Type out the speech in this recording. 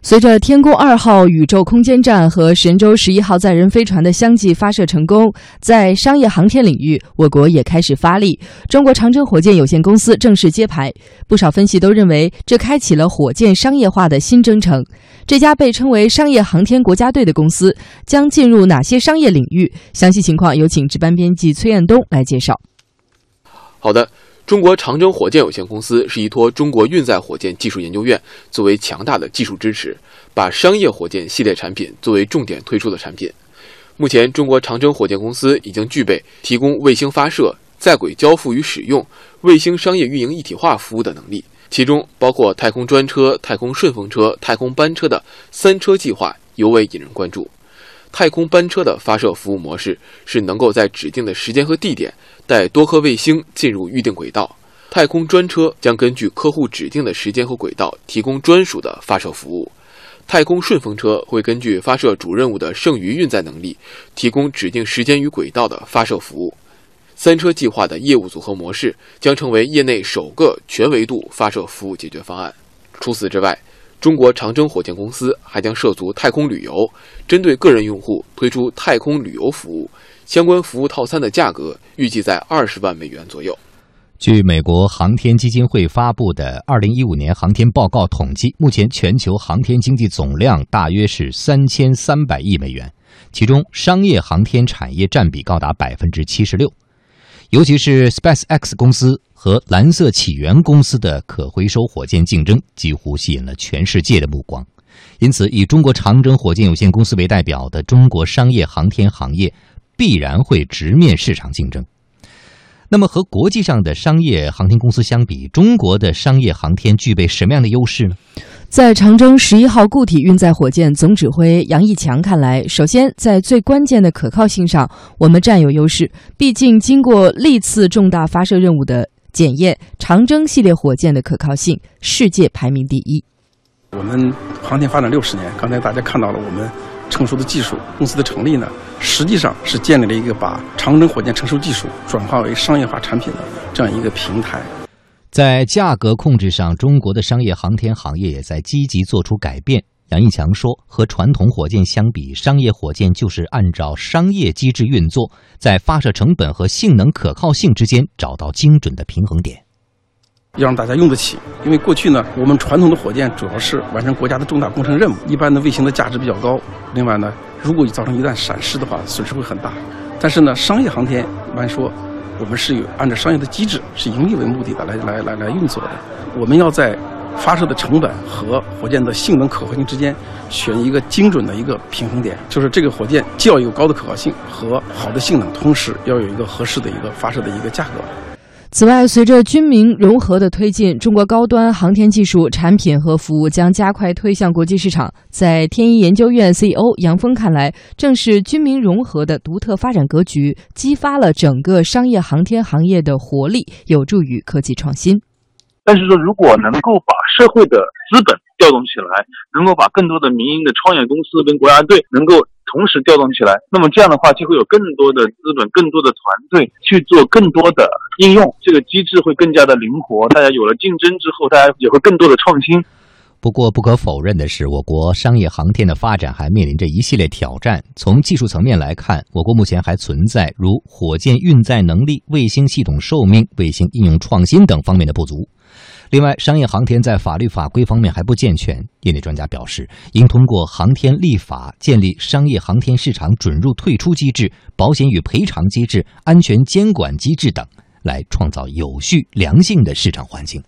随着天宫二号宇宙空间站和神舟十一号载人飞船的相继发射成功，在商业航天领域，我国也开始发力。中国长征火箭有限公司正式揭牌，不少分析都认为这开启了火箭商业化的新征程。这家被称为“商业航天国家队”的公司将进入哪些商业领域？详细情况有请值班编辑崔彦东来介绍。好的。中国长征火箭有限公司是依托中国运载火箭技术研究院作为强大的技术支持，把商业火箭系列产品作为重点推出的产品。目前，中国长征火箭公司已经具备提供卫星发射、在轨交付与使用、卫星商业运营一体化服务的能力，其中包括太空专车、太空顺风车、太空班车的“三车”计划尤为引人关注。太空班车的发射服务模式是能够在指定的时间和地点。带多颗卫星进入预定轨道，太空专车将根据客户指定的时间和轨道提供专属的发射服务。太空顺风车会根据发射主任务的剩余运载能力，提供指定时间与轨道的发射服务。三车计划的业务组合模式将成为业内首个全维度发射服务解决方案。除此之外，中国长征火箭公司还将涉足太空旅游，针对个人用户推出太空旅游服务。相关服务套餐的价格预计在二十万美元左右。据美国航天基金会发布的二零一五年航天报告统计，目前全球航天经济总量大约是三千三百亿美元，其中商业航天产业占比高达百分之七十六。尤其是 SpaceX 公司和蓝色起源公司的可回收火箭竞争，几乎吸引了全世界的目光。因此，以中国长征火箭有限公司为代表的中国商业航天行业。必然会直面市场竞争。那么，和国际上的商业航天公司相比，中国的商业航天具备什么样的优势呢？在长征十一号固体运载火箭总指挥杨毅强看来，首先在最关键的可靠性上，我们占有优势。毕竟，经过历次重大发射任务的检验，长征系列火箭的可靠性世界排名第一。我们航天发展六十年，刚才大家看到了我们。成熟的技术公司的成立呢，实际上是建立了一个把长征火箭成熟技术转化为商业化产品的这样一个平台。在价格控制上，中国的商业航天行业也在积极做出改变。杨毅强说：“和传统火箭相比，商业火箭就是按照商业机制运作，在发射成本和性能可靠性之间找到精准的平衡点。”要让大家用得起，因为过去呢，我们传统的火箭主要是完成国家的重大工程任务，一般的卫星的价值比较高。另外呢，如果造成一旦闪失的话，损失会很大。但是呢，商业航天一般说，我们是有按照商业的机制，是盈利为目的的来来来来运作的。我们要在发射的成本和火箭的性能可靠性之间选一个精准的一个平衡点，就是这个火箭既要有高的可靠性和好的性能，同时要有一个合适的一个发射的一个价格。此外，随着军民融合的推进，中国高端航天技术产品和服务将加快推向国际市场。在天一研究院 CEO 杨峰看来，正是军民融合的独特发展格局，激发了整个商业航天行业的活力，有助于科技创新。但是说，如果能够把社会的资本调动起来，能够把更多的民营的创业公司跟国家队能够。同时调动起来，那么这样的话就会有更多的资本、更多的团队去做更多的应用，这个机制会更加的灵活。大家有了竞争之后，大家也会更多的创新。不过，不可否认的是，我国商业航天的发展还面临着一系列挑战。从技术层面来看，我国目前还存在如火箭运载能力、卫星系统寿命、卫星应用创新等方面的不足。另外，商业航天在法律法规方面还不健全。业内专家表示，应通过航天立法建立商业航天市场准入退出机制、保险与赔偿机制、安全监管机制等，来创造有序、良性的市场环境。